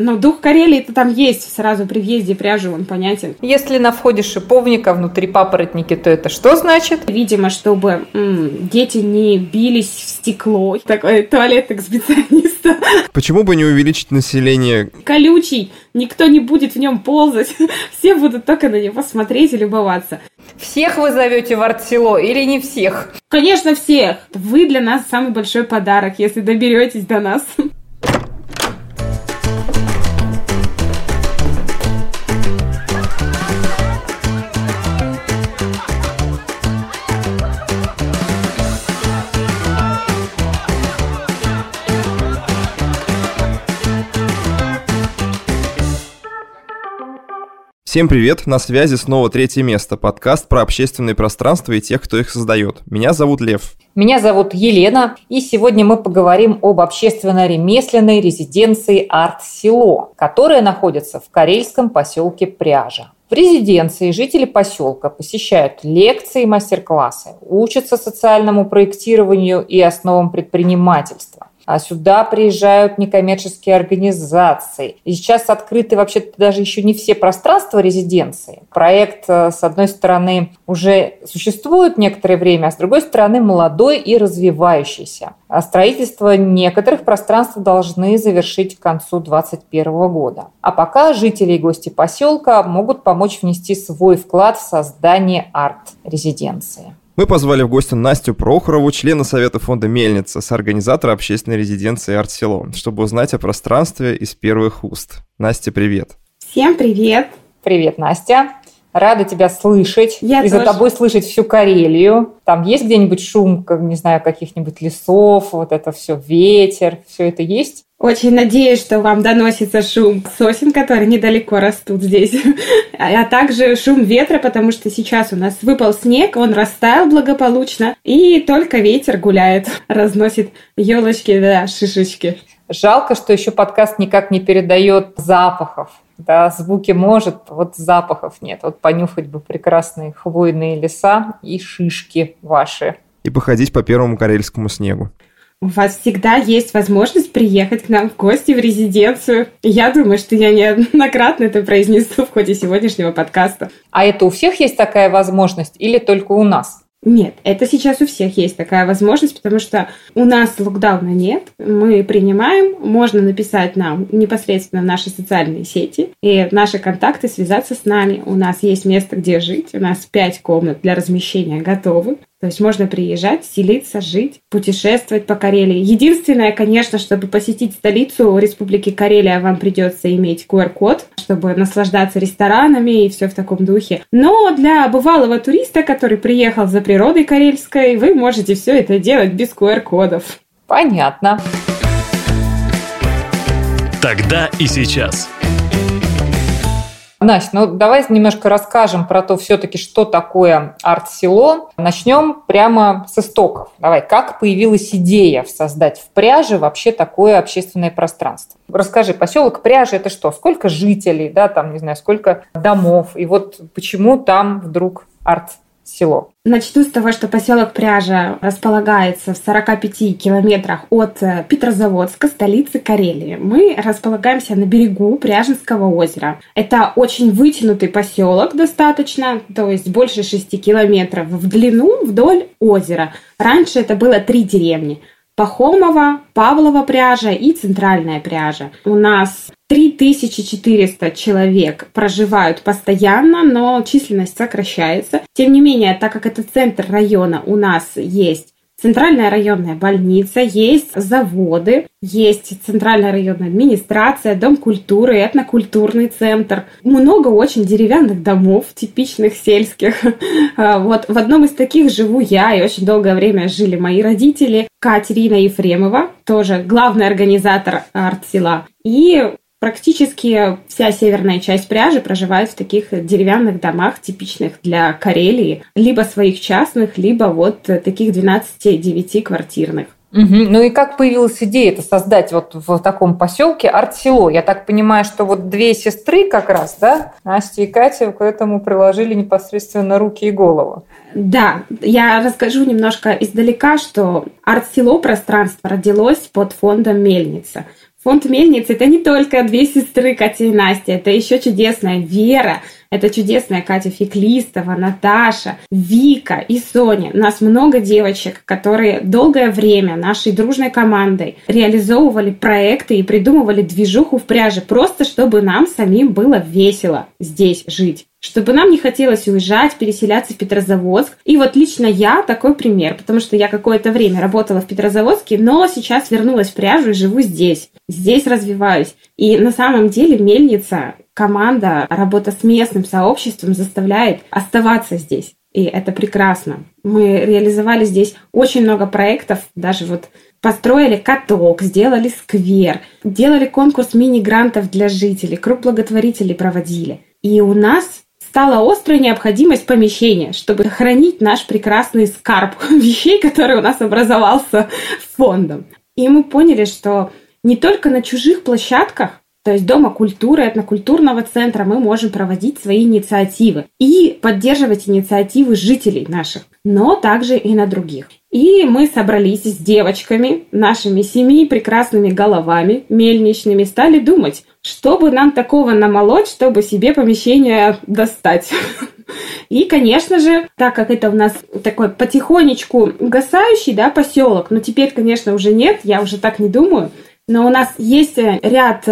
Но дух Карелии-то там есть сразу при въезде пряжи, он понятен. Если на входе шиповника внутри папоротники, то это что значит? Видимо, чтобы м, дети не бились в стекло. Такой туалет эксбициониста. Почему бы не увеличить население? Колючий, никто не будет в нем ползать. Все будут только на него смотреть и любоваться. Всех вы зовете в арт-село или не всех? Конечно, всех. Вы для нас самый большой подарок, если доберетесь до нас. Всем привет, на связи снова третье место, подкаст про общественные пространства и тех, кто их создает. Меня зовут Лев. Меня зовут Елена, и сегодня мы поговорим об общественно-ремесленной резиденции «Арт-село», которая находится в карельском поселке Пряжа. В резиденции жители поселка посещают лекции и мастер-классы, учатся социальному проектированию и основам предпринимательства а сюда приезжают некоммерческие организации. И сейчас открыты вообще даже еще не все пространства резиденции. Проект, э, с одной стороны, уже существует некоторое время, а с другой стороны, молодой и развивающийся. А строительство некоторых пространств должны завершить к концу 2021 года. А пока жители и гости поселка могут помочь внести свой вклад в создание арт-резиденции. Мы позвали в гости Настю Прохорову, члена Совета фонда «Мельница», с организатора общественной резиденции «Артсело», чтобы узнать о пространстве из первых уст. Настя, привет. Всем привет. Привет, Настя. Рада тебя слышать. Я и тоже. за тобой слышать всю Карелию. Там есть где-нибудь шум, как, не знаю, каких-нибудь лесов, вот это все, ветер, все это есть? Очень надеюсь, что вам доносится шум сосен, которые недалеко растут здесь, а также шум ветра, потому что сейчас у нас выпал снег, он растаял благополучно, и только ветер гуляет, разносит елочки, да, шишечки. Жалко, что еще подкаст никак не передает запахов. Да, звуки может, вот запахов нет. Вот понюхать бы прекрасные хвойные леса и шишки ваши. И походить по первому карельскому снегу. У вас всегда есть возможность приехать к нам в гости в резиденцию. Я думаю, что я неоднократно это произнесу в ходе сегодняшнего подкаста. А это у всех есть такая возможность или только у нас? Нет, это сейчас у всех есть такая возможность, потому что у нас локдауна нет, мы принимаем, можно написать нам непосредственно в наши социальные сети и наши контакты связаться с нами. У нас есть место, где жить, у нас пять комнат для размещения готовы. То есть можно приезжать, селиться, жить, путешествовать по Карелии. Единственное, конечно, чтобы посетить столицу Республики Карелия, вам придется иметь QR-код, чтобы наслаждаться ресторанами и все в таком духе. Но для бывалого туриста, который приехал за природой карельской, вы можете все это делать без QR-кодов. Понятно. Тогда и сейчас. Настя, ну давай немножко расскажем про то все-таки, что такое арт-село. Начнем прямо с истоков. Давай, как появилась идея создать в пряже вообще такое общественное пространство? Расскажи, поселок Пряжи это что? Сколько жителей, да, там, не знаю, сколько домов? И вот почему там вдруг арт село? Начну с того, что поселок Пряжа располагается в 45 километрах от э, Петрозаводска, столицы Карелии. Мы располагаемся на берегу Пряжинского озера. Это очень вытянутый поселок достаточно, то есть больше 6 километров в длину вдоль озера. Раньше это было три деревни. Пахомова, Павлова пряжа и Центральная пряжа. У нас 3400 человек проживают постоянно, но численность сокращается. Тем не менее, так как это центр района, у нас есть Центральная районная больница, есть заводы, есть Центральная районная администрация, Дом культуры, этнокультурный центр. Много очень деревянных домов, типичных сельских. А, вот в одном из таких живу я, и очень долгое время жили мои родители. Катерина Ефремова, тоже главный организатор арт-села. И Практически вся северная часть пряжи проживает в таких деревянных домах, типичных для Карелии, либо своих частных, либо вот таких 12-9 квартирных. Угу. Ну и как появилась идея это создать вот в таком поселке арт-село? Я так понимаю, что вот две сестры как раз, да, Настя и Катя к этому приложили непосредственно руки и голову. Да, я расскажу немножко издалека, что арт-село пространство родилось под фондом «Мельница». Фонд Мельницы – это не только две сестры Катя и Настя, это еще чудесная Вера, это чудесная Катя Феклистова, Наташа, Вика и Соня. У нас много девочек, которые долгое время нашей дружной командой реализовывали проекты и придумывали движуху в пряже, просто чтобы нам самим было весело здесь жить чтобы нам не хотелось уезжать, переселяться в Петрозаводск. И вот лично я такой пример, потому что я какое-то время работала в Петрозаводске, но сейчас вернулась в пряжу и живу здесь. Здесь развиваюсь. И на самом деле мельница, команда, работа с местным сообществом заставляет оставаться здесь. И это прекрасно. Мы реализовали здесь очень много проектов, даже вот построили каток, сделали сквер, делали конкурс мини-грантов для жителей, круг благотворителей проводили. И у нас стала острая необходимость помещения, чтобы хранить наш прекрасный скарб вещей, который у нас образовался фондом. И мы поняли, что не только на чужих площадках, то есть Дома культуры, этнокультурного центра, мы можем проводить свои инициативы и поддерживать инициативы жителей наших, но также и на других. И мы собрались с девочками, нашими семи прекрасными головами мельничными, стали думать, что бы нам такого намолоть, чтобы себе помещение достать. И, конечно же, так как это у нас такой потихонечку угасающий да, поселок, но теперь, конечно, уже нет, я уже так не думаю, но у нас есть ряд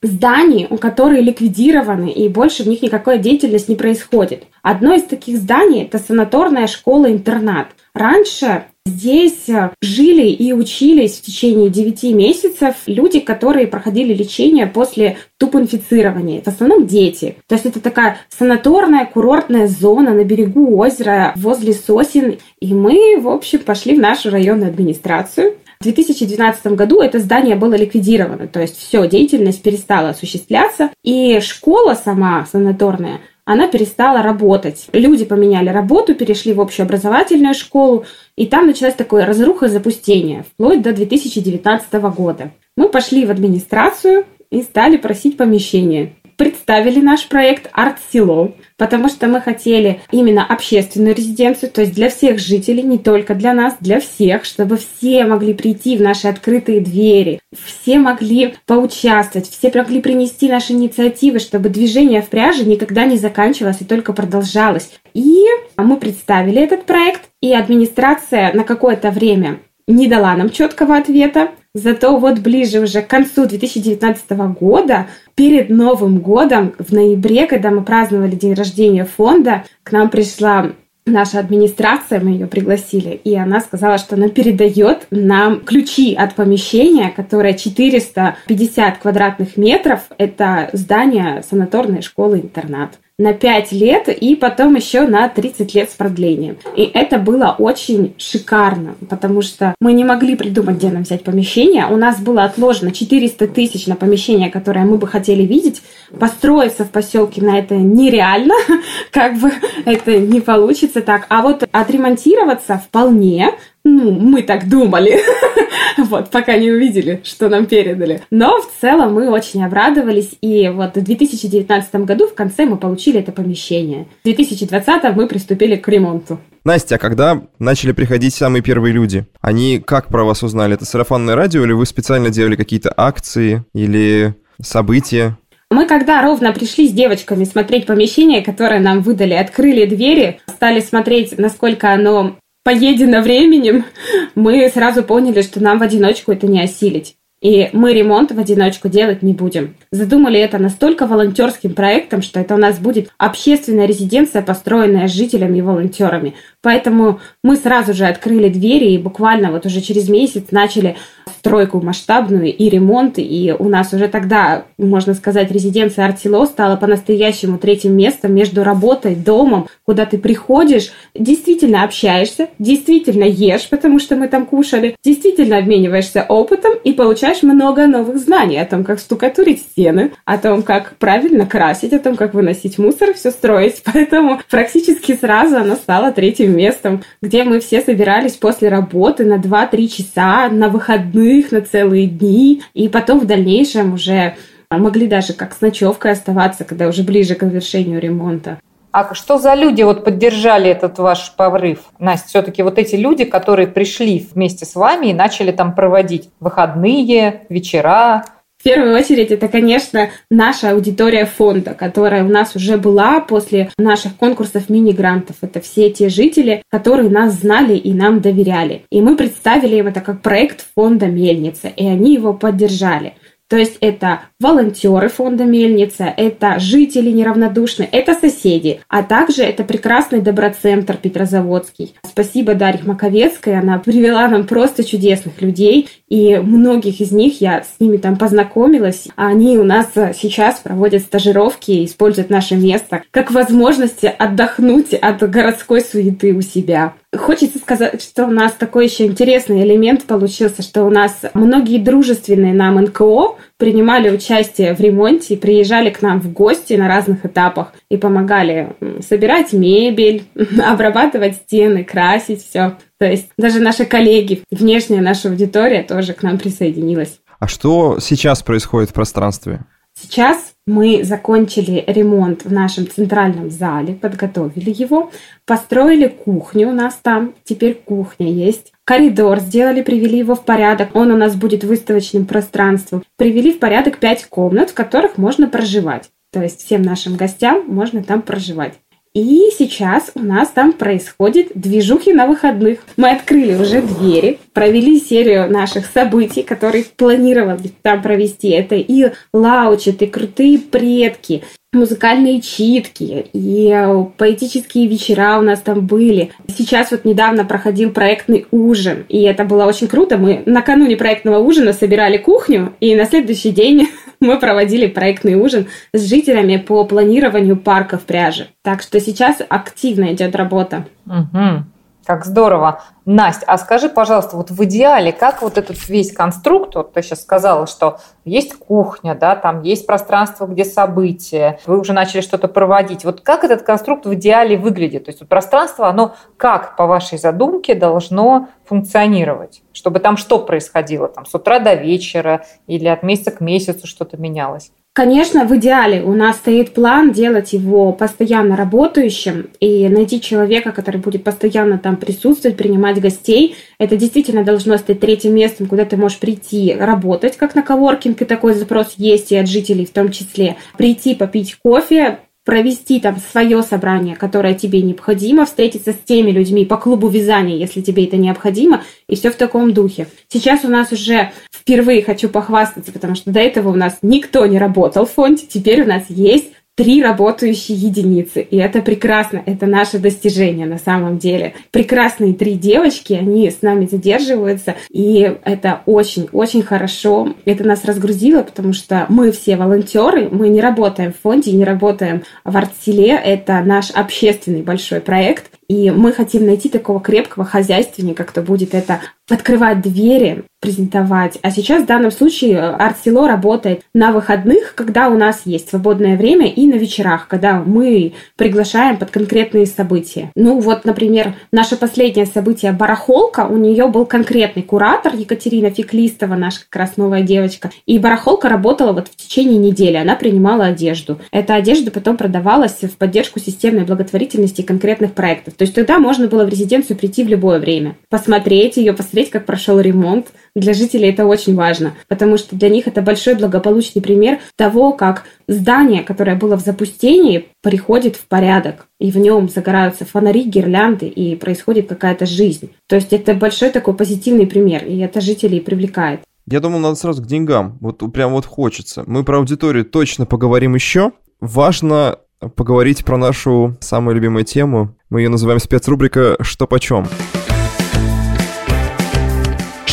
зданий, у которых ликвидированы, и больше в них никакой деятельность не происходит. Одно из таких зданий – это санаторная школа-интернат. Раньше Здесь э, жили и учились в течение 9 месяцев люди, которые проходили лечение после тубинфицирования. В основном дети. То есть это такая санаторная курортная зона на берегу озера возле сосен. И мы, в общем, пошли в нашу районную администрацию. В 2012 году это здание было ликвидировано, то есть все, деятельность перестала осуществляться, и школа сама санаторная она перестала работать. Люди поменяли работу, перешли в общеобразовательную школу, и там началась такое разруха и запустение, вплоть до 2019 года. Мы пошли в администрацию и стали просить помещение представили наш проект «Арт-село», потому что мы хотели именно общественную резиденцию, то есть для всех жителей, не только для нас, для всех, чтобы все могли прийти в наши открытые двери, все могли поучаствовать, все могли принести наши инициативы, чтобы движение в пряже никогда не заканчивалось и только продолжалось. И мы представили этот проект, и администрация на какое-то время не дала нам четкого ответа. Зато вот ближе уже к концу 2019 года, перед Новым годом, в ноябре, когда мы праздновали день рождения фонда, к нам пришла наша администрация, мы ее пригласили, и она сказала, что она передает нам ключи от помещения, которое 450 квадратных метров. Это здание санаторной школы-интернат на 5 лет и потом еще на 30 лет с продлением. И это было очень шикарно, потому что мы не могли придумать, где нам взять помещение. У нас было отложено 400 тысяч на помещение, которое мы бы хотели видеть. Построиться в поселке на это нереально, как бы это не получится так. А вот отремонтироваться вполне, ну, мы так думали, вот, пока не увидели, что нам передали. Но в целом мы очень обрадовались, и вот в 2019 году в конце мы получили это помещение. В 2020 мы приступили к ремонту. Настя, а когда начали приходить самые первые люди? Они как про вас узнали? Это сарафанное радио или вы специально делали какие-то акции или события? Мы когда ровно пришли с девочками смотреть помещение, которое нам выдали, открыли двери, стали смотреть, насколько оно поедено временем, мы сразу поняли, что нам в одиночку это не осилить. И мы ремонт в одиночку делать не будем. Задумали это настолько волонтерским проектом, что это у нас будет общественная резиденция, построенная жителями и волонтерами. Поэтому мы сразу же открыли двери и буквально вот уже через месяц начали стройку масштабную и ремонт. И у нас уже тогда, можно сказать, резиденция Артило стала по-настоящему третьим местом между работой, домом, куда ты приходишь, действительно общаешься, действительно ешь, потому что мы там кушали, действительно обмениваешься опытом и получаешь много новых знаний о том, как штукатурить стены, о том, как правильно красить, о том, как выносить мусор, все строить. Поэтому практически сразу она стала третьим рабочим местом, где мы все собирались после работы на 2-3 часа, на выходных, на целые дни, и потом в дальнейшем уже могли даже как с ночевкой оставаться, когда уже ближе к завершению ремонта. А что за люди вот поддержали этот ваш порыв? Настя, все-таки вот эти люди, которые пришли вместе с вами и начали там проводить выходные, вечера, В первую очередь, это, конечно, наша аудитория фонда, которая у нас уже была после наших конкурсов мини-грантов. Это все те жители, которые нас знали и нам доверяли. И мы представили им это как проект фонда «Мельница», и они его поддержали. То есть это волонтеры фонда Мельница, это жители неравнодушные, это соседи, а также это прекрасный доброцентр Петрозаводский. Спасибо Дарье Маковецкой, она привела нам просто чудесных людей, и многих из них я с ними там познакомилась. Они у нас сейчас проводят стажировки и используют наше место как возможность отдохнуть от городской суеты у себя. Хочется сказать, что у нас такой еще интересный элемент получился, что у нас многие дружественные нам НКО принимали участие в ремонте и приезжали к нам в гости на разных этапах и помогали собирать мебель, обрабатывать стены, красить все. То есть даже наши коллеги, внешняя наша аудитория тоже к нам присоединилась. А что сейчас происходит в пространстве? Сейчас мы закончили ремонт в нашем центральном зале, подготовили его, построили кухню у нас там, теперь кухня есть. Коридор сделали, привели его в порядок, он у нас будет выставочным пространством. Привели в порядок пять комнат, в которых можно проживать. То есть всем нашим гостям можно там проживать. И сейчас у нас там происходит движухи на выходных. Мы открыли уже двери, провели серию наших событий, которые планировали там провести. Это и лаучи, и крутые предки, музыкальные читки и поэтические вечера у нас там были. Сейчас вот недавно проходил проектный ужин, и это было очень круто. Мы накануне проектного ужина собирали кухню, и на следующий день мы проводили проектный ужин с жителями по планированию парка в пряже. Так что сейчас активно идет работа. Угу. Как здорово. Настя, а скажи, пожалуйста, вот в идеале, как вот этот весь конструкт, вот ты сейчас сказала, что есть кухня, да, там есть пространство, где события, вы уже начали что-то проводить. Вот как этот конструкт в идеале выглядит? То есть вот пространство, оно как, по вашей задумке, должно функционировать? Чтобы там что происходило? Там с утра до вечера или от месяца к месяцу что-то менялось? Конечно, в идеале у нас стоит план делать его постоянно работающим и найти человека, который будет постоянно там присутствовать, принимать гостей. Это действительно должно стать третьим местом, куда ты можешь прийти работать, как на коворкинг, и такой запрос есть и от жителей в том числе. Прийти попить кофе, провести там свое собрание, которое тебе необходимо, встретиться с теми людьми по клубу вязания, если тебе это необходимо, и все в таком духе. Сейчас у нас уже впервые хочу похвастаться, потому что до этого у нас никто не работал в фонде, теперь у нас есть три работающие единицы. И это прекрасно, это наше достижение на самом деле. Прекрасные три девочки, они с нами задерживаются, и это очень-очень хорошо. Это нас разгрузило, потому что мы все волонтеры, мы не работаем в фонде, не работаем в артселе, это наш общественный большой проект, и мы хотим найти такого крепкого хозяйственника, кто будет это открывать двери, презентовать. А сейчас в данном случае арт-село работает на выходных, когда у нас есть свободное время, и на вечерах, когда мы приглашаем под конкретные события. Ну вот, например, наше последнее событие «Барахолка», у нее был конкретный куратор Екатерина Феклистова, наша как раз новая девочка. И «Барахолка» работала вот в течение недели, она принимала одежду. Эта одежда потом продавалась в поддержку системной благотворительности конкретных проектов. То есть тогда можно было в резиденцию прийти в любое время, посмотреть ее, посмотреть, как прошел ремонт, для жителей это очень важно, потому что для них это большой благополучный пример того, как здание, которое было в запустении, приходит в порядок, и в нем загораются фонари, гирлянды, и происходит какая-то жизнь. То есть это большой такой позитивный пример, и это жителей привлекает. Я думал, надо сразу к деньгам. Вот прям вот хочется. Мы про аудиторию точно поговорим еще. Важно поговорить про нашу самую любимую тему. Мы ее называем спецрубрика «Что почем?».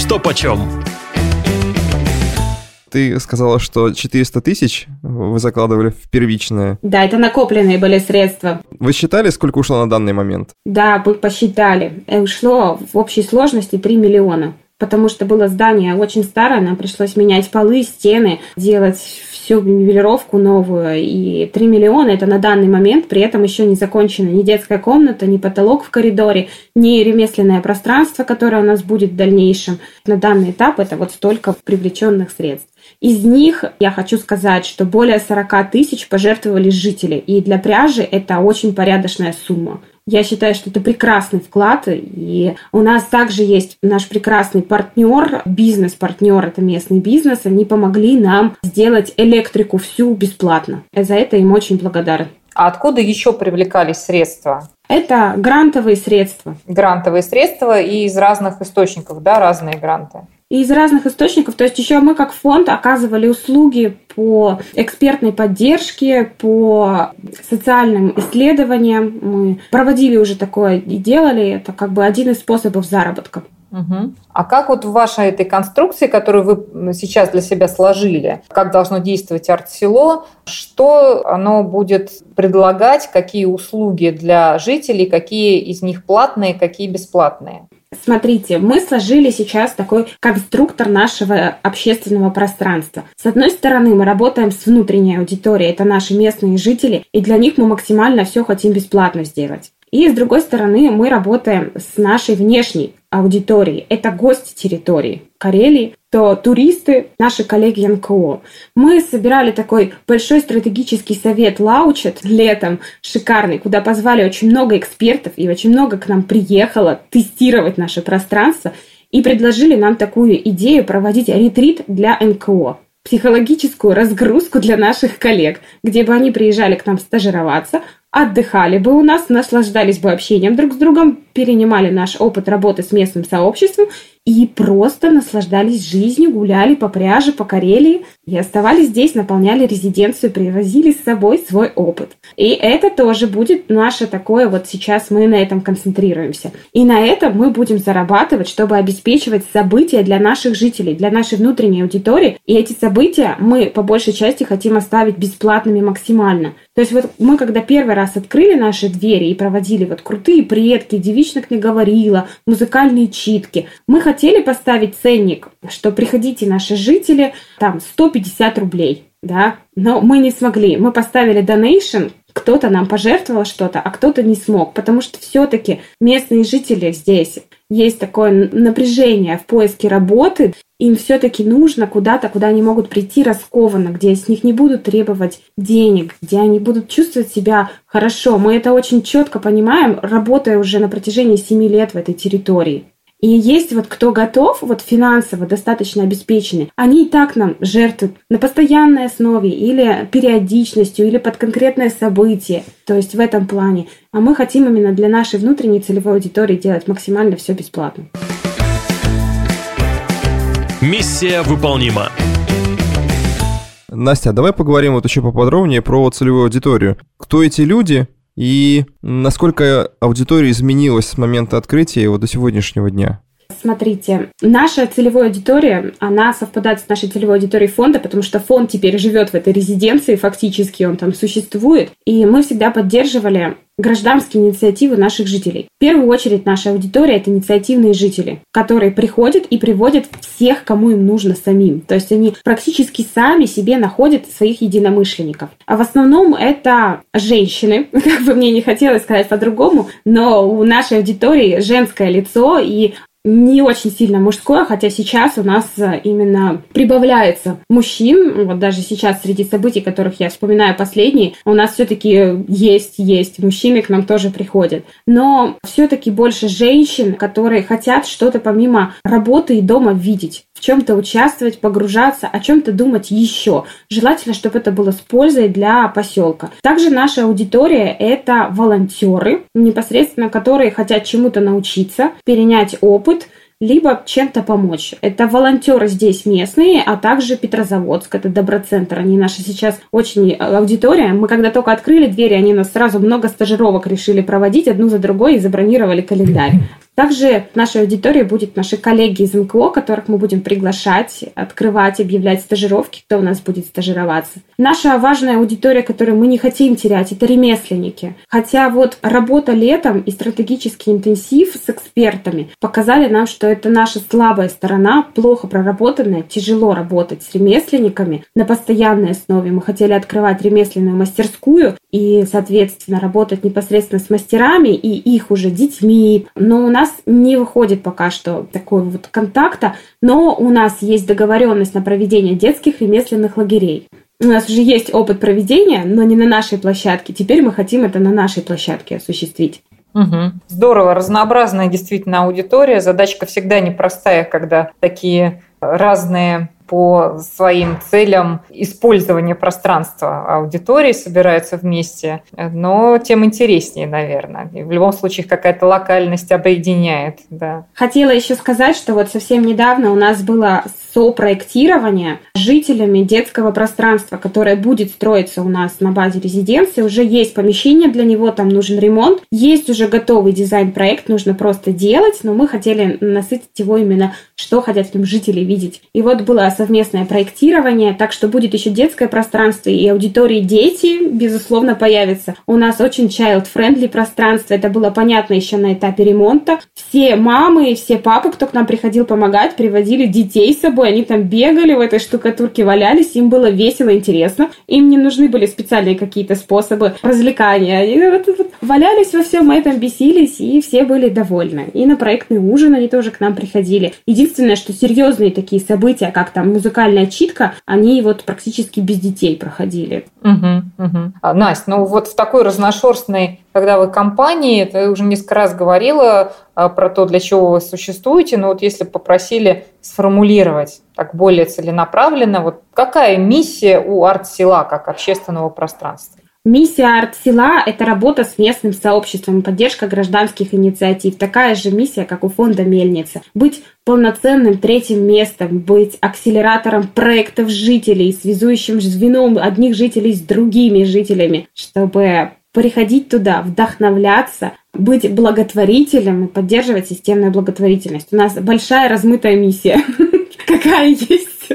Что почем? Ты сказала, что 400 тысяч вы закладывали в первичное. Да, это накопленные были средства. Вы считали, сколько ушло на данный момент? Да, мы посчитали. Э, ушло в общей сложности 3 миллиона потому что было здание очень старое, нам пришлось менять полы, стены, делать всю нивелировку новую. И 3 миллиона это на данный момент, при этом еще не закончена ни детская комната, ни потолок в коридоре, ни ремесленное пространство, которое у нас будет в дальнейшем. На данный этап это вот столько привлеченных средств. Из них я хочу сказать, что более 40 тысяч пожертвовали жители, и для пряжи это очень порядочная сумма. Я считаю, что это прекрасный вклад. И у нас также есть наш прекрасный партнер, бизнес-партнер, это местный бизнес. Они помогли нам сделать электрику всю бесплатно. За это им очень благодарен. А откуда еще привлекались средства? Это грантовые средства. Грантовые средства и из разных источников, да, разные гранты? Из разных источников. То есть еще мы как фонд оказывали услуги по экспертной поддержке, по социальным исследованиям. Мы проводили уже такое и делали. Это как бы один из способов заработка. Угу. А как вот в вашей этой конструкции, которую вы сейчас для себя сложили, как должно действовать арт-село, что оно будет предлагать, какие услуги для жителей, какие из них платные, какие бесплатные? Смотрите, мы сложили сейчас такой конструктор нашего общественного пространства. С одной стороны, мы работаем с внутренней аудиторией, это наши местные жители, и для них мы максимально все хотим бесплатно сделать. И с другой стороны, мы работаем с нашей внешней аудиторией. Это гости территории Карелии, то туристы, наши коллеги НКО. Мы собирали такой большой стратегический совет Лаучет летом, шикарный, куда позвали очень много экспертов и очень много к нам приехало тестировать наше пространство и предложили нам такую идею проводить ретрит для НКО психологическую разгрузку для наших коллег, где бы они приезжали к нам стажироваться, отдыхали бы у нас, наслаждались бы общением друг с другом, перенимали наш опыт работы с местным сообществом и просто наслаждались жизнью, гуляли по пряже, по Карелии и оставались здесь, наполняли резиденцию, привозили с собой свой опыт. И это тоже будет наше такое, вот сейчас мы на этом концентрируемся. И на этом мы будем зарабатывать, чтобы обеспечивать события для наших жителей, для нашей внутренней аудитории. И эти события мы по большей части хотим оставить бесплатными максимально. То есть вот мы, когда первый раз открыли наши двери и проводили вот крутые предки, девичник не говорила, музыкальные читки, мы хотели хотели поставить ценник, что приходите наши жители, там 150 рублей, да, но мы не смогли. Мы поставили donation, кто-то нам пожертвовал что-то, а кто-то не смог, потому что все-таки местные жители здесь есть такое напряжение в поиске работы, им все-таки нужно куда-то, куда они могут прийти раскованно, где с них не будут требовать денег, где они будут чувствовать себя хорошо. Мы это очень четко понимаем, работая уже на протяжении семи лет в этой территории. И есть вот кто готов, вот финансово достаточно обеспеченный, они и так нам жертвуют на постоянной основе или периодичностью, или под конкретное событие. То есть в этом плане. А мы хотим именно для нашей внутренней целевой аудитории делать максимально все бесплатно. Миссия выполнима. Настя, давай поговорим вот еще поподробнее про целевую аудиторию. Кто эти люди, и насколько аудитория изменилась с момента открытия вот до сегодняшнего дня? Смотрите, наша целевая аудитория, она совпадает с нашей целевой аудиторией фонда, потому что фонд теперь живет в этой резиденции, фактически он там существует. И мы всегда поддерживали гражданские инициативы наших жителей. В первую очередь наша аудитория – это инициативные жители, которые приходят и приводят всех, кому им нужно самим. То есть они практически сами себе находят своих единомышленников. А в основном это женщины, как бы мне не хотелось сказать по-другому, но у нашей аудитории женское лицо, и не очень сильно мужское, хотя сейчас у нас э, именно прибавляется мужчин. Вот даже сейчас среди событий, которых я вспоминаю последние, у нас все-таки есть, есть мужчины к нам тоже приходят. Но все-таки больше женщин, которые хотят что-то помимо работы и дома видеть в чем-то участвовать, погружаться, о чем-то думать еще. Желательно, чтобы это было с пользой для поселка. Также наша аудитория – это волонтеры, непосредственно которые хотят чему-то научиться, перенять опыт, либо чем-то помочь. Это волонтеры здесь местные, а также Петрозаводск, это Доброцентр. Они наши сейчас очень аудитория. Мы когда только открыли двери, они нас сразу много стажировок решили проводить одну за другой и забронировали календарь. Также в нашей аудитории будут наши коллеги из МКО, которых мы будем приглашать, открывать, объявлять стажировки, кто у нас будет стажироваться. Наша важная аудитория, которую мы не хотим терять, это ремесленники. Хотя вот работа летом и стратегический интенсив с экспертами показали нам, что это наша слабая сторона, плохо проработанная, тяжело работать с ремесленниками на постоянной основе. Мы хотели открывать ремесленную мастерскую и, соответственно, работать непосредственно с мастерами и их уже детьми. Но у нас нас не выходит пока что такого вот контакта, но у нас есть договоренность на проведение детских ремесленных лагерей. У нас уже есть опыт проведения, но не на нашей площадке. Теперь мы хотим это на нашей площадке осуществить. Угу. Здорово, разнообразная действительно аудитория. Задачка всегда непростая, когда такие разные по своим целям использования пространства аудитории собираются вместе, но тем интереснее, наверное. И в любом случае какая-то локальность объединяет. Да. Хотела еще сказать, что вот совсем недавно у нас было сопроектирование жителями детского пространства, которое будет строиться у нас на базе резиденции. Уже есть помещение для него, там нужен ремонт. Есть уже готовый дизайн-проект, нужно просто делать, но мы хотели насытить его именно, что хотят нем жители видеть. И вот было совместное проектирование, так что будет еще детское пространство и аудитории дети, безусловно, появятся. У нас очень child-friendly пространство, это было понятно еще на этапе ремонта. Все мамы все папы, кто к нам приходил помогать, приводили детей с собой, они там бегали в этой штукатурке, валялись, им было весело, интересно. Им не нужны были специальные какие-то способы развлекания. Они вот, вот, валялись во всем этом, бесились, и все были довольны. И на проектный ужин они тоже к нам приходили. Единственное, что серьезные такие события, как там музыкальная читка, они вот практически без детей проходили. Угу, угу. А, Настя, ну вот в такой разношерстной, когда вы компании, ты уже несколько раз говорила а, про то, для чего вы существуете, но вот если попросили сформулировать так более целенаправленно, вот какая миссия у арт-села как общественного пространства? Миссия арт-села – это работа с местным сообществом, поддержка гражданских инициатив. Такая же миссия, как у фонда «Мельница». Быть полноценным третьим местом, быть акселератором проектов жителей, связующим звеном одних жителей с другими жителями, чтобы приходить туда, вдохновляться, быть благотворителем и поддерживать системную благотворительность. У нас большая размытая миссия, какая есть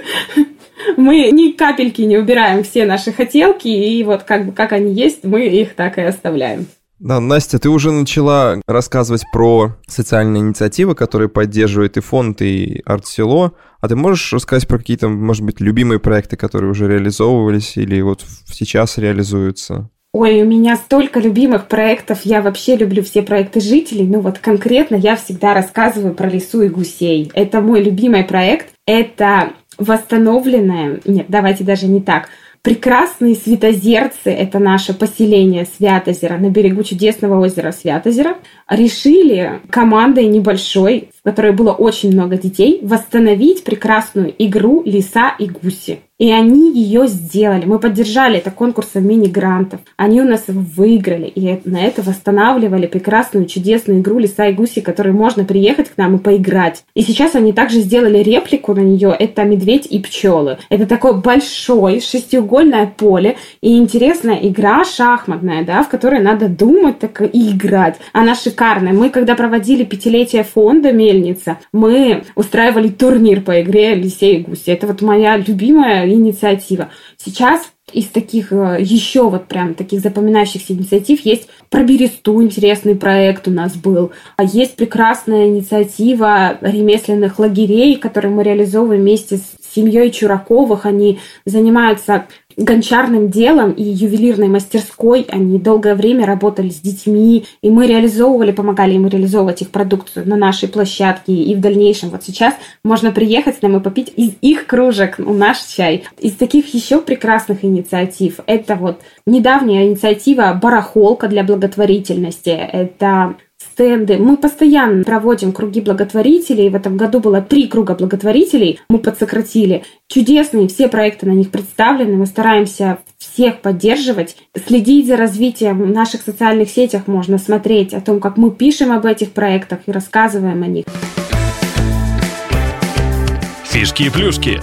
мы ни капельки не убираем все наши хотелки, и вот как бы как они есть, мы их так и оставляем. Да, Настя, ты уже начала рассказывать про социальные инициативы, которые поддерживает и фонд, и арт-село. А ты можешь рассказать про какие-то, может быть, любимые проекты, которые уже реализовывались или вот сейчас реализуются? Ой, у меня столько любимых проектов. Я вообще люблю все проекты жителей. Ну вот конкретно я всегда рассказываю про лесу и гусей. Это мой любимый проект. Это восстановленное, нет, давайте даже не так, прекрасные Светозерцы, это наше поселение Святозера на берегу чудесного озера Святозера, решили командой небольшой, в которой было очень много детей, восстановить прекрасную игру «Лиса и гуси». И они ее сделали. Мы поддержали это конкурсом мини-грантов. Они у нас выиграли. И на это восстанавливали прекрасную, чудесную игру «Лиса и гуси», которой можно приехать к нам и поиграть. И сейчас они также сделали реплику на нее. Это «Медведь и пчелы». Это такое большое шестиугольное поле и интересная игра шахматная, да, в которой надо думать так и играть. Она шикарная. Мы, когда проводили пятилетие фонда «Мельница», мы устраивали турнир по игре «Лисе и гуси». Это вот моя любимая инициатива. Сейчас из таких э, еще вот прям таких запоминающихся инициатив есть про Бересту интересный проект у нас был. А есть прекрасная инициатива ремесленных лагерей, которые мы реализовываем вместе с семьей Чураковых. Они занимаются гончарным делом и ювелирной мастерской. Они долгое время работали с детьми, и мы реализовывали, помогали им реализовывать их продукцию на нашей площадке. И в дальнейшем, вот сейчас можно приехать с нами попить из их кружек у наш чай. Из таких еще прекрасных инициатив это вот недавняя инициатива «Барахолка» для благотворительности. Это стенды. Мы постоянно проводим круги благотворителей. В этом году было три круга благотворителей. Мы подсократили. Чудесные, все проекты на них представлены. Мы стараемся всех поддерживать. Следить за развитием в наших социальных сетях можно смотреть о том, как мы пишем об этих проектах и рассказываем о них. Фишки и плюшки.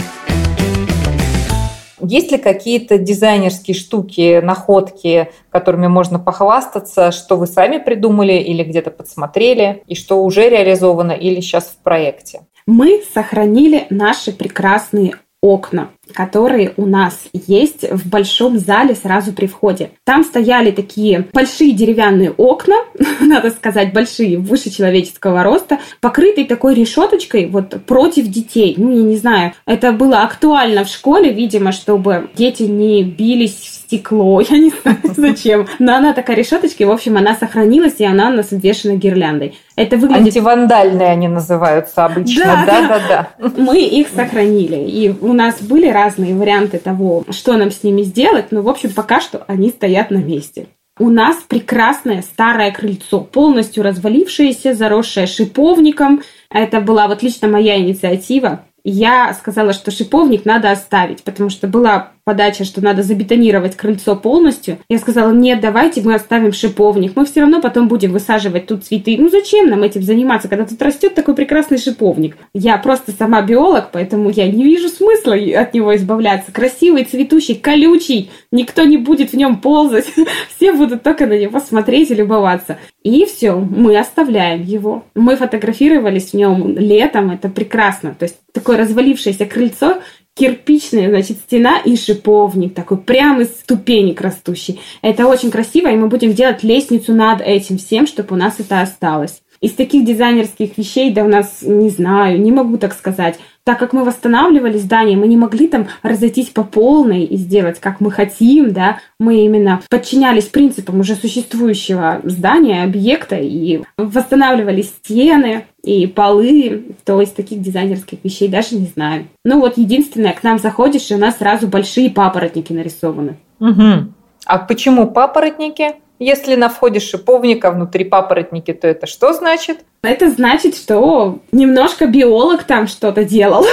Есть ли какие-то дизайнерские штуки, находки, которыми можно похвастаться, что вы сами придумали или где-то подсмотрели, и что уже реализовано или сейчас в проекте? Мы сохранили наши прекрасные окна, которые у нас есть в большом зале сразу при входе. Там стояли такие большие деревянные окна, надо сказать, большие, выше человеческого роста, покрытые такой решеточкой вот против детей. Ну, я не знаю, это было актуально в школе, видимо, чтобы дети не бились в стекло, я не знаю зачем. Но она такая решеточка, и, в общем, она сохранилась, и она у нас обвешена гирляндой. Это выглядит... Антивандальные они называются обычно. Да, да, да, да. Мы их сохранили. И у нас были разные варианты того, что нам с ними сделать, но, в общем, пока что они стоят на месте. У нас прекрасное старое крыльцо, полностью развалившееся, заросшее шиповником. Это была вот лично моя инициатива. Я сказала, что шиповник надо оставить, потому что была подача, что надо забетонировать крыльцо полностью. Я сказала, нет, давайте мы оставим шиповник. Мы все равно потом будем высаживать тут цветы. Ну зачем нам этим заниматься, когда тут растет такой прекрасный шиповник? Я просто сама биолог, поэтому я не вижу смысла от него избавляться. Красивый, цветущий, колючий. Никто не будет в нем ползать. Все будут только на него смотреть и любоваться. И все, мы оставляем его. Мы фотографировались в нем летом, это прекрасно. То есть такое развалившееся крыльцо, кирпичная, значит, стена и шиповник такой, прямо из ступенек растущий. Это очень красиво, и мы будем делать лестницу над этим всем, чтобы у нас это осталось. Из таких дизайнерских вещей, да у нас, не знаю, не могу так сказать. Так как мы восстанавливали здание, мы не могли там разойтись по полной и сделать, как мы хотим, да. Мы именно подчинялись принципам уже существующего здания, объекта и восстанавливали стены и полы. То есть таких дизайнерских вещей даже не знаю. Ну вот единственное, к нам заходишь, и у нас сразу большие папоротники нарисованы. Угу. А почему папоротники? Если на входе шиповника внутри папоротники, то это что значит? Это значит, что немножко биолог там что-то делал.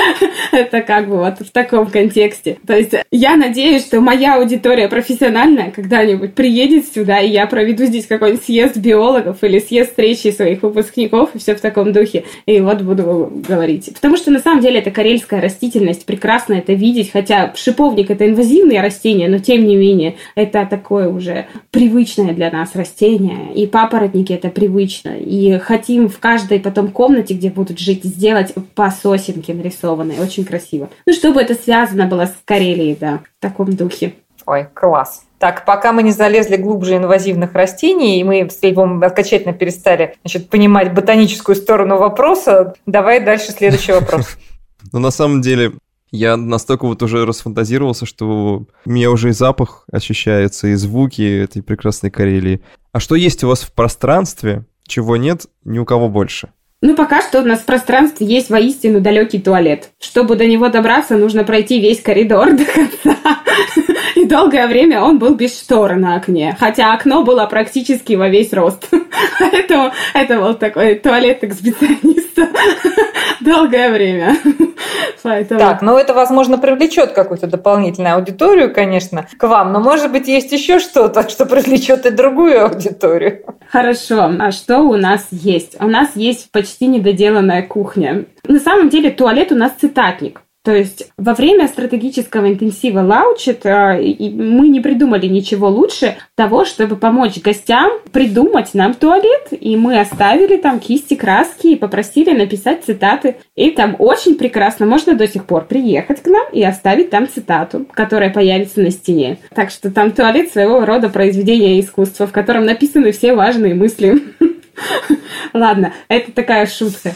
Это как бы вот в таком контексте. То есть я надеюсь, что моя аудитория профессиональная когда-нибудь приедет сюда, и я проведу здесь какой-нибудь съезд биологов или съезд встречи своих выпускников, и все в таком духе. И вот буду говорить. Потому что на самом деле это карельская растительность, прекрасно это видеть, хотя шиповник это инвазивное растение, но тем не менее это такое уже привычное для нас растение, и папоротники это привычно, и хотим в каждой потом комнате, где будут жить, сделать по сосенке нарисованные. Очень красиво. Ну, чтобы это связано было с Карелией, да, в таком духе. Ой, класс. Так, пока мы не залезли глубже инвазивных растений, и мы с Львом окончательно перестали значит, понимать ботаническую сторону вопроса, давай дальше следующий вопрос. Ну, на самом деле, я настолько вот уже расфантазировался, что у меня уже и запах ощущается, и звуки этой прекрасной Карелии. А что есть у вас в пространстве, чего нет ни у кого больше. Ну, пока что у нас в пространстве есть воистину далекий туалет. Чтобы до него добраться, нужно пройти весь коридор до конца. И долгое время он был без шторы на окне. Хотя окно было практически во весь рост. Поэтому это был такой туалет экспедициониста. Долгое время. Поэтому... Так, ну это, возможно, привлечет какую-то дополнительную аудиторию, конечно, к вам. Но, может быть, есть еще что-то, что привлечет и другую аудиторию. Хорошо. А что у нас есть? У нас есть почти недоделанная кухня. На самом деле туалет у нас цитатник. То есть во время стратегического интенсива Launchit мы не придумали ничего лучше того, чтобы помочь гостям придумать нам туалет. И мы оставили там кисти, краски и попросили написать цитаты. И там очень прекрасно можно до сих пор приехать к нам и оставить там цитату, которая появится на стене. Так что там туалет своего рода произведения искусства, в котором написаны все важные мысли. Ладно, это такая шутка.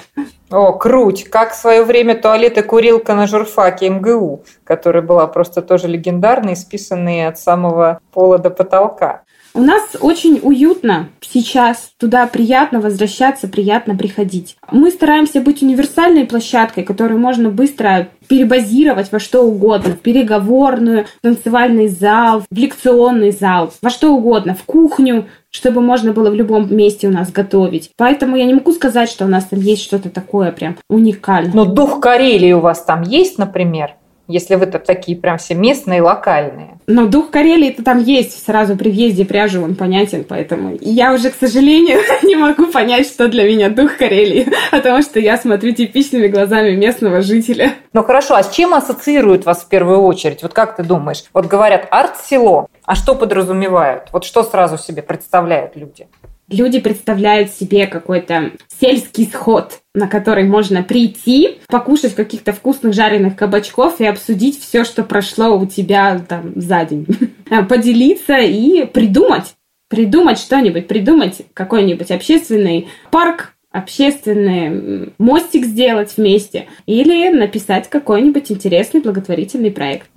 О, круть! Как в свое время туалет и курилка на журфаке МГУ, которая была просто тоже легендарной, списанные от самого пола до потолка. У нас очень уютно сейчас, туда приятно возвращаться, приятно приходить. Мы стараемся быть универсальной площадкой, которую можно быстро перебазировать во что угодно. В переговорную, в танцевальный зал, в лекционный зал, во что угодно, в кухню, чтобы можно было в любом месте у нас готовить. Поэтому я не могу сказать, что у нас там есть что-то такое прям уникальное. Но дух Карелии у вас там есть, например? Если вы-то такие прям все местные, локальные. Но дух Карелии это там есть сразу при въезде пряжи, он понятен, поэтому я уже, к сожалению, не могу понять, что для меня дух Карелии, потому что я смотрю типичными глазами местного жителя. Ну хорошо, а с чем ассоциируют вас в первую очередь? Вот как ты думаешь? Вот говорят арт-село, а что подразумевают? Вот что сразу себе представляют люди? Люди представляют себе какой-то сельский сход, на который можно прийти, покушать каких-то вкусных жареных кабачков и обсудить все, что прошло у тебя там за день. Поделиться и придумать. Придумать что-нибудь, придумать какой-нибудь общественный парк, общественный мостик сделать вместе или написать какой-нибудь интересный благотворительный проект.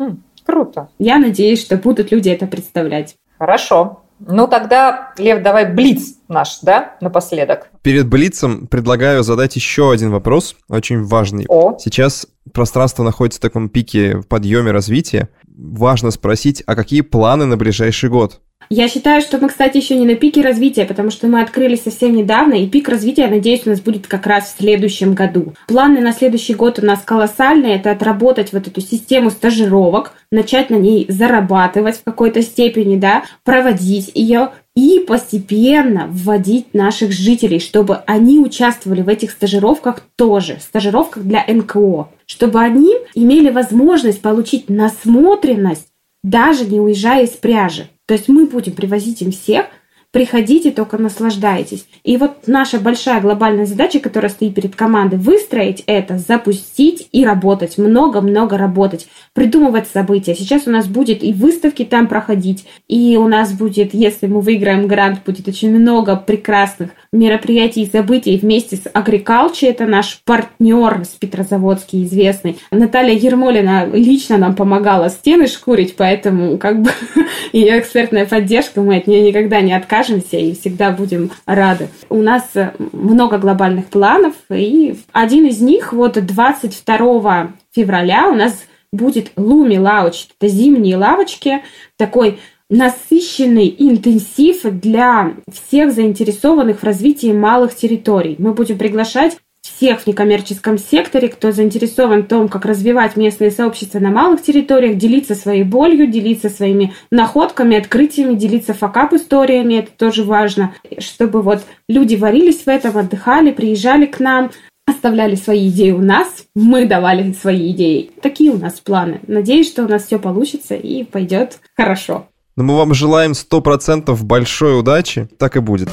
круто. Я надеюсь, что будут люди это представлять. Хорошо. Ну тогда, Лев, давай блиц наш, да, напоследок. Перед блицем предлагаю задать еще один вопрос, очень важный. О. Сейчас пространство находится в таком пике в подъеме развития. Важно спросить, а какие планы на ближайший год? Я считаю, что мы, кстати, еще не на пике развития, потому что мы открылись совсем недавно, и пик развития, я надеюсь, у нас будет как раз в следующем году. Планы на следующий год у нас колоссальные. Это отработать вот эту систему стажировок, начать на ней зарабатывать в какой-то степени, да, проводить ее и постепенно вводить наших жителей, чтобы они участвовали в этих стажировках тоже, стажировках для НКО, чтобы они имели возможность получить насмотренность, даже не уезжая из пряжи. То есть мы будем привозить им всех, приходите, только наслаждайтесь. И вот наша большая глобальная задача, которая стоит перед командой, выстроить это, запустить и работать, много-много работать, придумывать события. Сейчас у нас будет и выставки там проходить, и у нас будет, если мы выиграем грант, будет очень много прекрасных мероприятий и событий вместе с Agriculture, это наш партнер с Петрозаводский известный. Наталья Ермолина лично нам помогала стены шкурить, поэтому как бы ее экспертная поддержка, мы от нее никогда не откажемся окажемся и всегда будем рады. У нас э, много глобальных планов, и один из них вот 22 февраля у нас будет Луми Лауч. Это зимние лавочки, такой насыщенный интенсив для всех заинтересованных в развитии малых территорий. Мы будем приглашать всех в некоммерческом секторе, кто заинтересован в том, как развивать местные сообщества на малых территориях, делиться своей болью, делиться своими находками, открытиями, делиться факап-историями, это тоже важно, чтобы вот люди варились в этом, отдыхали, приезжали к нам, оставляли свои идеи у нас, мы давали свои идеи. Такие у нас планы. Надеюсь, что у нас все получится и пойдет хорошо. Но мы вам желаем 100% большой удачи. Так и будет.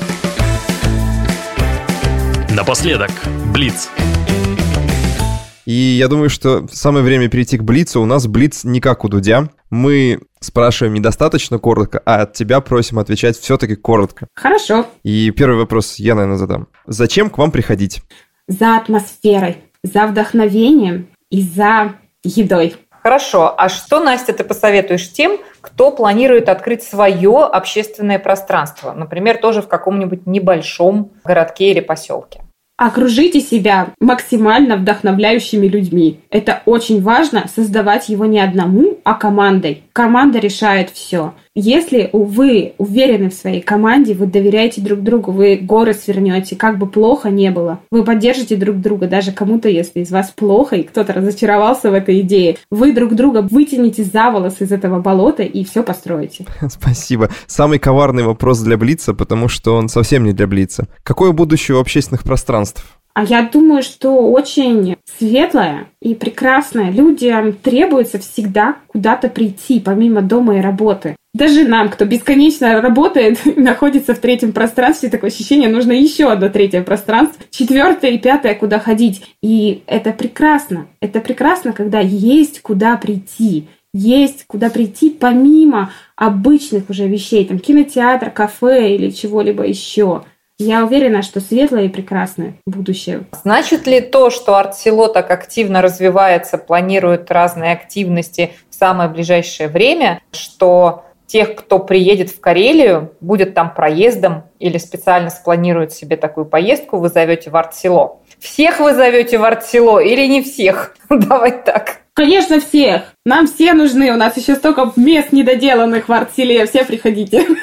Напоследок, Блиц. И я думаю, что самое время перейти к Блицу. У нас Блиц не как у Дудя. Мы спрашиваем недостаточно коротко, а от тебя просим отвечать все-таки коротко. Хорошо. И первый вопрос я, наверное, задам. Зачем к вам приходить? За атмосферой, за вдохновением и за едой. Хорошо. А что, Настя, ты посоветуешь тем, кто планирует открыть свое общественное пространство? Например, тоже в каком-нибудь небольшом городке или поселке. Окружите себя максимально вдохновляющими людьми. Это очень важно, создавать его не одному, а командой. Команда решает все. Если вы уверены в своей команде, вы доверяете друг другу, вы горы свернете, как бы плохо не было. Вы поддержите друг друга, даже кому-то, если из вас плохо, и кто-то разочаровался в этой идее. Вы друг друга вытянете за волос из этого болота и все построите. Спасибо. Самый коварный вопрос для Блица, потому что он совсем не для Блица. Какое будущее у общественных пространств? А я думаю, что очень светлое и прекрасное. Людям требуется всегда куда-то прийти, помимо дома и работы. Даже нам, кто бесконечно работает, находится в третьем пространстве, такое ощущение, нужно еще одно третье пространство, четвертое и пятое, куда ходить. И это прекрасно. Это прекрасно, когда есть куда прийти есть куда прийти помимо обычных уже вещей, там кинотеатр, кафе или чего-либо еще. Я уверена, что светлое и прекрасное будущее. Значит ли то, что арт-село так активно развивается, планирует разные активности в самое ближайшее время, что тех, кто приедет в Карелию, будет там проездом или специально спланирует себе такую поездку, вы зовете в арт-село. Всех вы зовете в арт-село или не всех? Давай так. Конечно, всех. Нам все нужны. У нас еще столько мест недоделанных в арт-селе. Все приходите.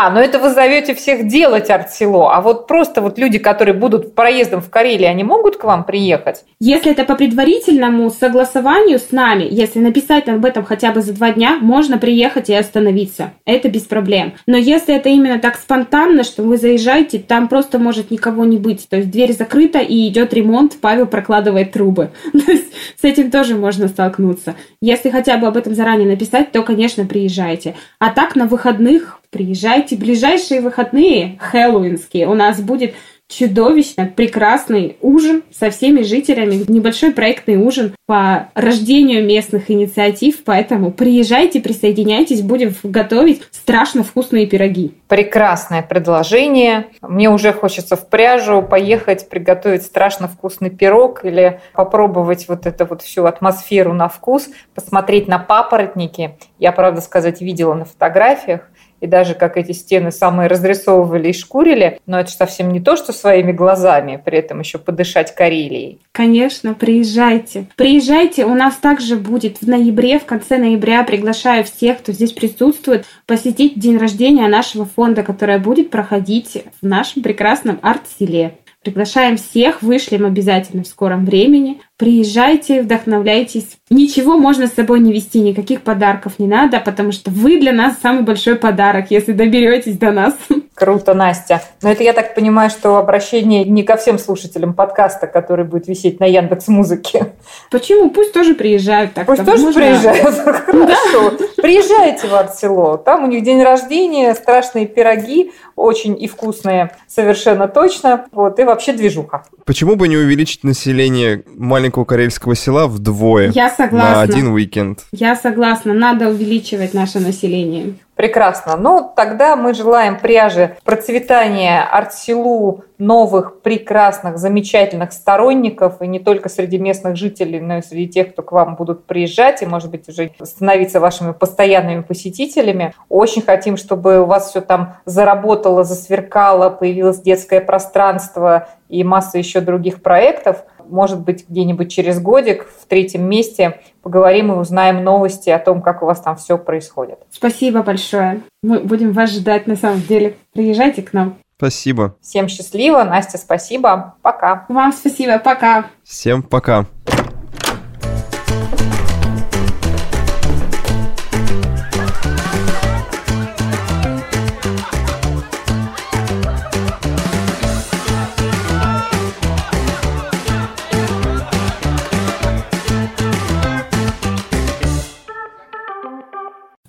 А, ну это вы зовете всех делать арт-село, а вот просто вот люди, которые будут проездом в Карелии, они могут к вам приехать? Если это по предварительному согласованию с нами, если написать об этом хотя бы за два дня, можно приехать и остановиться. Это без проблем. Но если это именно так спонтанно, что вы заезжаете, там просто может никого не быть. То есть дверь закрыта и идет ремонт, Павел прокладывает трубы. То есть с этим тоже можно столкнуться. Если хотя бы об этом заранее написать, то, конечно, приезжайте. А так на выходных приезжайте. Ближайшие выходные, хэллоуинские, у нас будет чудовищно прекрасный ужин со всеми жителями, небольшой проектный ужин по рождению местных инициатив, поэтому приезжайте, присоединяйтесь, будем готовить страшно вкусные пироги. Прекрасное предложение. Мне уже хочется в пряжу поехать, приготовить страшно вкусный пирог или попробовать вот эту вот всю атмосферу на вкус, посмотреть на папоротники. Я, правда сказать, видела на фотографиях. И даже как эти стены самые разрисовывали и шкурили, но это же совсем не то, что своими глазами, при этом еще подышать Карелией. Конечно, приезжайте. Приезжайте, у нас также будет в ноябре, в конце ноября приглашаю всех, кто здесь присутствует, посетить день рождения нашего фонда, которое будет проходить в нашем прекрасном арт-селе. Приглашаем всех, вышлем обязательно в скором времени. Приезжайте, вдохновляйтесь. Ничего можно с собой не вести, никаких подарков не надо, потому что вы для нас самый большой подарок, если доберетесь до нас. Круто, Настя. Но это я так понимаю, что обращение не ко всем слушателям подкаста, который будет висеть на Яндекс Музыке. Почему? Пусть тоже приезжают. Так Пусть тоже можно... приезжают. Хорошо. Приезжайте в арт-село. Там у них день рождения, страшные пироги, очень и вкусные, совершенно точно. Вот, и вообще движуха. Почему бы не увеличить население маленького карельского села вдвое? Я согласна. На один уикенд. Я согласна. Надо увеличивать наше население. Прекрасно. Ну, тогда мы желаем пряже процветания арт-селу новых, прекрасных, замечательных сторонников, и не только среди местных жителей, но и среди тех, кто к вам будут приезжать и, может быть, уже становиться вашими постоянными посетителями. Очень хотим, чтобы у вас все там заработало, засверкало, появилось детское пространство и масса еще других проектов – может быть, где-нибудь через годик в третьем месте поговорим и узнаем новости о том, как у вас там все происходит. Спасибо большое. Мы будем вас ждать на самом деле. Приезжайте к нам. Спасибо. Всем счастливо. Настя, спасибо. Пока. Вам спасибо. Пока. Всем пока.